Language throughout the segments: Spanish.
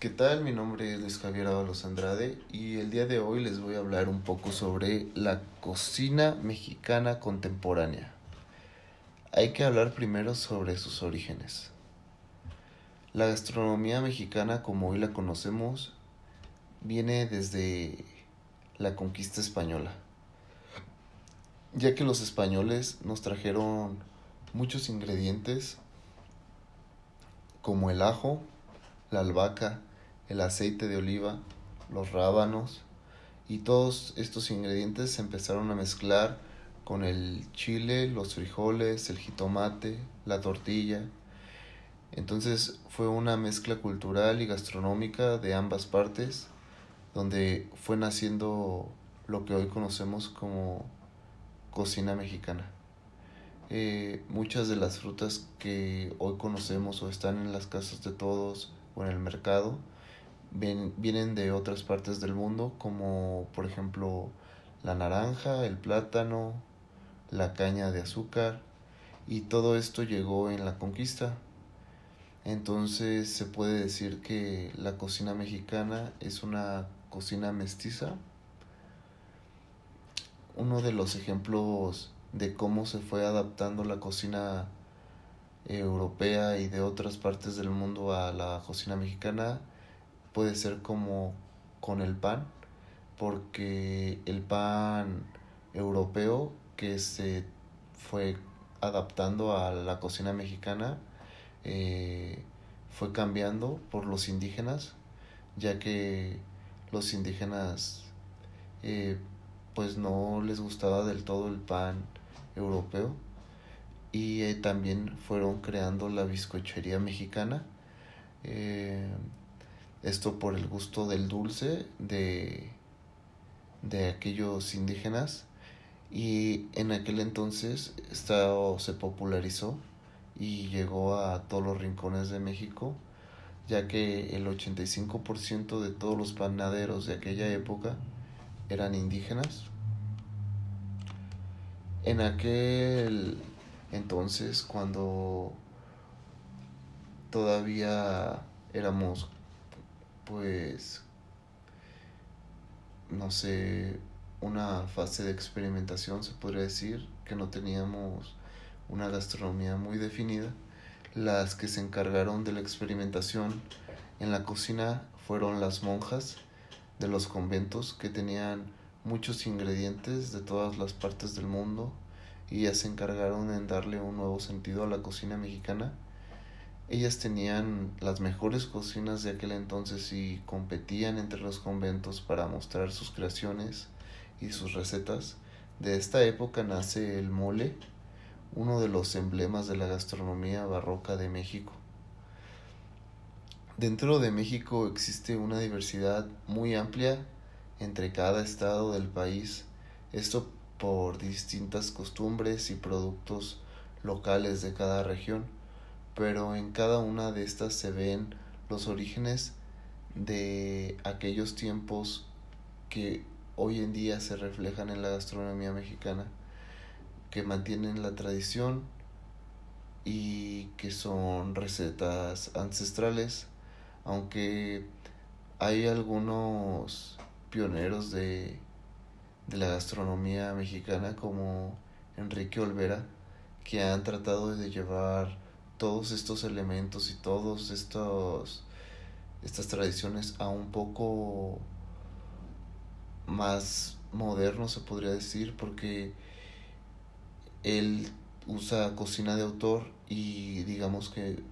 ¿Qué tal? Mi nombre es Luis Javier Ábalos Andrade y el día de hoy les voy a hablar un poco sobre la cocina mexicana contemporánea. Hay que hablar primero sobre sus orígenes. La gastronomía mexicana como hoy la conocemos viene desde la conquista española, ya que los españoles nos trajeron muchos ingredientes como el ajo, la albahaca, el aceite de oliva, los rábanos y todos estos ingredientes se empezaron a mezclar con el chile, los frijoles, el jitomate, la tortilla. Entonces fue una mezcla cultural y gastronómica de ambas partes donde fue naciendo lo que hoy conocemos como cocina mexicana. Eh, muchas de las frutas que hoy conocemos o están en las casas de todos o en el mercado vienen de otras partes del mundo, como por ejemplo la naranja, el plátano, la caña de azúcar, y todo esto llegó en la conquista. Entonces se puede decir que la cocina mexicana es una cocina mestiza. Uno de los ejemplos de cómo se fue adaptando la cocina europea y de otras partes del mundo a la cocina mexicana puede ser como con el pan, porque el pan europeo que se fue adaptando a la cocina mexicana eh, fue cambiando por los indígenas, ya que los indígenas eh, pues no les gustaba del todo el pan europeo y eh, también fueron creando la bizcochería mexicana esto por el gusto del dulce de, de aquellos indígenas. Y en aquel entonces esto se popularizó y llegó a todos los rincones de México, ya que el 85% de todos los panaderos de aquella época eran indígenas. En aquel entonces, cuando todavía éramos pues, no sé, una fase de experimentación, se podría decir, que no teníamos una gastronomía muy definida. Las que se encargaron de la experimentación en la cocina fueron las monjas de los conventos que tenían muchos ingredientes de todas las partes del mundo y se encargaron en darle un nuevo sentido a la cocina mexicana ellas tenían las mejores cocinas de aquel entonces y competían entre los conventos para mostrar sus creaciones y sus recetas. De esta época nace el mole, uno de los emblemas de la gastronomía barroca de México. Dentro de México existe una diversidad muy amplia entre cada estado del país, esto por distintas costumbres y productos locales de cada región pero en cada una de estas se ven los orígenes de aquellos tiempos que hoy en día se reflejan en la gastronomía mexicana, que mantienen la tradición y que son recetas ancestrales, aunque hay algunos pioneros de, de la gastronomía mexicana como Enrique Olvera, que han tratado de llevar todos estos elementos y todos estos estas tradiciones a un poco más moderno se podría decir porque él usa cocina de autor y digamos que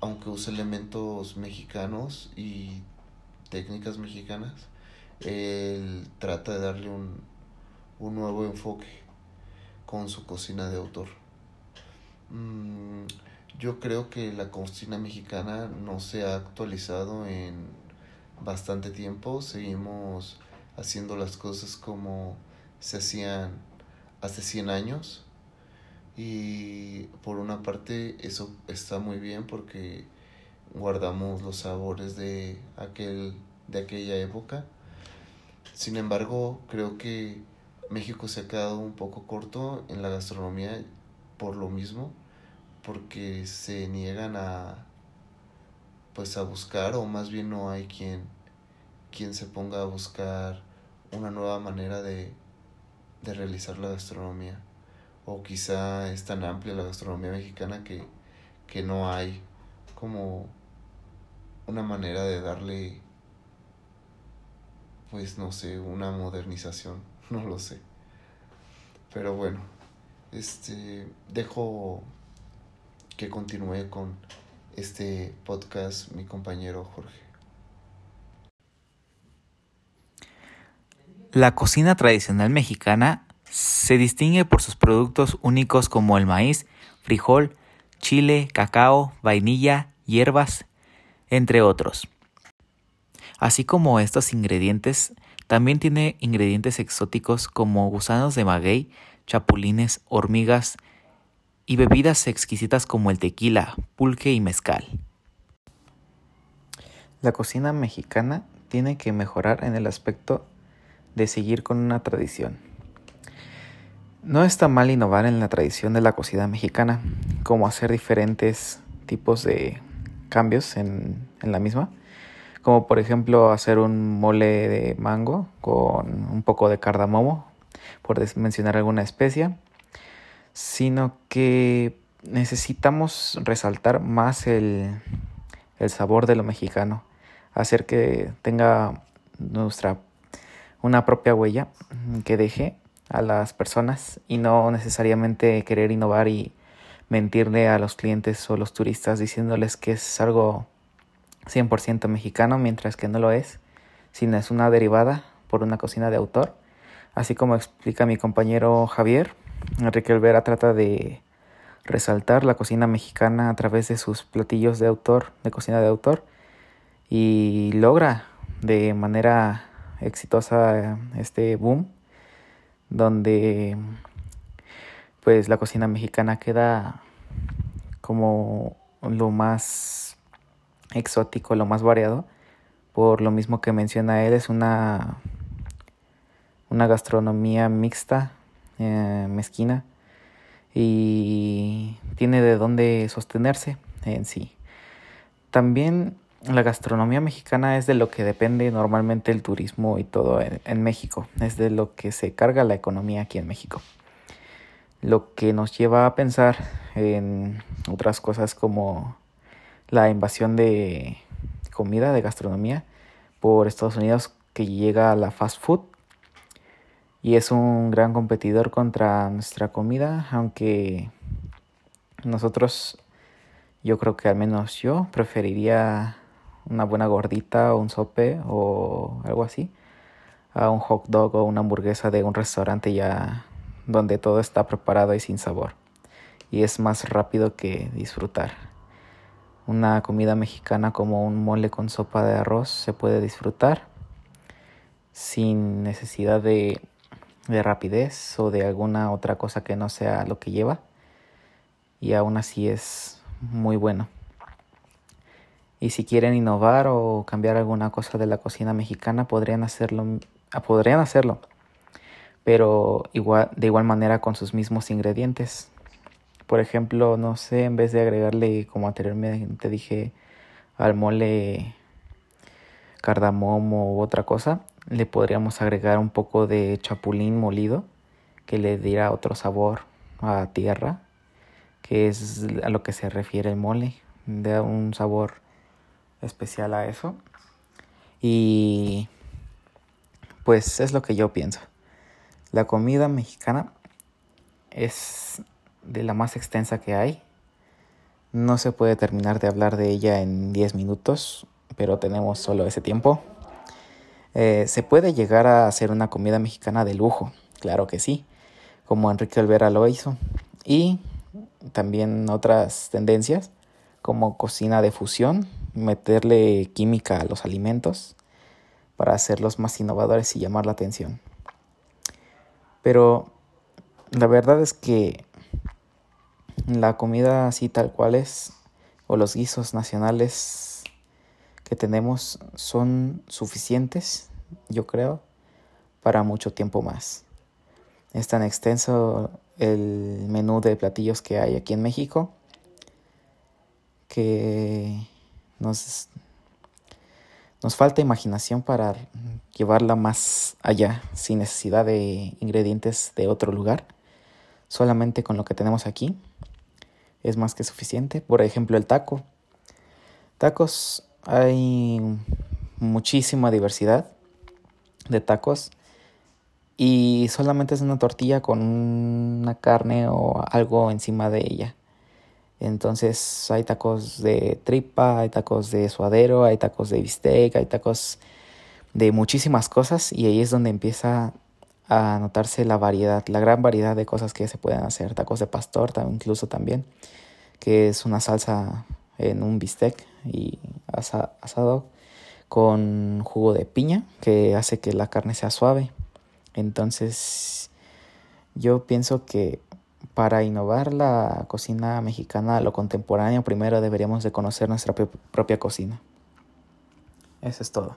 aunque usa elementos mexicanos y técnicas mexicanas él trata de darle un, un nuevo enfoque con su cocina de autor mm, yo creo que la cocina mexicana no se ha actualizado en bastante tiempo. Seguimos haciendo las cosas como se hacían hace 100 años. Y por una parte eso está muy bien porque guardamos los sabores de aquel de aquella época. Sin embargo, creo que México se ha quedado un poco corto en la gastronomía por lo mismo porque se niegan a, pues a buscar o más bien no hay quien quien se ponga a buscar una nueva manera de, de realizar la gastronomía. O quizá es tan amplia la gastronomía mexicana que, que no hay como una manera de darle pues no sé, una modernización, no lo sé. Pero bueno, este dejo que continúe con este podcast mi compañero Jorge. La cocina tradicional mexicana se distingue por sus productos únicos como el maíz, frijol, chile, cacao, vainilla, hierbas, entre otros. Así como estos ingredientes, también tiene ingredientes exóticos como gusanos de maguey, chapulines, hormigas y bebidas exquisitas como el tequila, pulque y mezcal. La cocina mexicana tiene que mejorar en el aspecto de seguir con una tradición. No está mal innovar en la tradición de la cocina mexicana, como hacer diferentes tipos de cambios en, en la misma, como por ejemplo hacer un mole de mango con un poco de cardamomo, por mencionar alguna especia, sino que necesitamos resaltar más el, el sabor de lo mexicano, hacer que tenga nuestra una propia huella que deje a las personas y no necesariamente querer innovar y mentirle a los clientes o los turistas diciéndoles que es algo 100% mexicano, mientras que no lo es, sino es una derivada por una cocina de autor. Así como explica mi compañero Javier, Enrique Olvera trata de resaltar la cocina mexicana a través de sus platillos de autor, de cocina de autor, y logra de manera exitosa este boom, donde pues la cocina mexicana queda como lo más exótico, lo más variado. Por lo mismo que menciona él, es una, una gastronomía mixta, eh, mezquina, y tiene de dónde sostenerse en sí. También la gastronomía mexicana es de lo que depende normalmente el turismo y todo en, en, México. Es de lo que se carga la economía aquí en México. Lo que nos lleva a pensar en otras cosas como la invasión de comida, de gastronomía por Estados Unidos que llega a la fast food y es un gran competidor contra nuestra comida, aunque nosotros, yo creo que al menos yo preferiría una buena gordita o un sope o algo así a un hot dog o una hamburguesa de un restaurante ya donde todo está preparado y sin sabor y es más rápido que disfrutar. Una comida mexicana como un mole con sopa de arroz se puede disfrutar sin necesidad de, de rapidez o de alguna otra cosa que no sea lo que lleva. Y aún así es muy bueno. Y si quieren innovar o cambiar alguna cosa de la cocina mexicana, podrían hacerlo, podrían hacerlo, pero igual, de igual manera con sus mismos ingredientes. Por ejemplo, no sé, en vez de agregarle, como anteriormente dije, al mole cardamomo u otra cosa, le podríamos agregar un poco de chapulín molido que le diera otro sabor a tierra, que es a lo que se refiere el mole, da un sabor especial a eso. Y pues es lo que yo pienso. La comida mexicana es de la más extensa que hay. No se puede terminar de hablar de ella en 10 minutos, pero tenemos solo ese tiempo. Eh, se puede llegar a hacer una comida mexicana de lujo, claro que sí, como Enrique Olvera lo hizo. Y también otras tendencias, como cocina de fusión, meterle química a los alimentos para hacerlos más innovadores y llamar la atención. Pero la verdad es que la comida así tal cual es, o los guisos nacionales que tenemos son suficientes, yo creo, para mucho tiempo más. Es tan extenso el menú de platillos que hay aquí en México que Nos, nos falta imaginación para llevarla más allá, sin necesidad de ingredientes de otro lugar, solamente con lo que tenemos aquí. Es más que suficiente. Por ejemplo, el taco. Tacos, hay muchísima diversidad de tacos y solamente es una tortilla con una carne o algo encima de ella. Entonces hay tacos de tripa, hay tacos de suadero, hay tacos de bistec, hay tacos de muchísimas cosas y ahí es donde empieza a notarse la variedad, la gran variedad de cosas que se pueden hacer. Tacos de pastor incluso también, que es una salsa en un bistec y asado con jugo de piña que hace que la carne sea suave. Entonces yo pienso que para innovar la cocina mexicana lo contemporáneo primero deberíamos de conocer nuestra propia cocina. Eso es todo.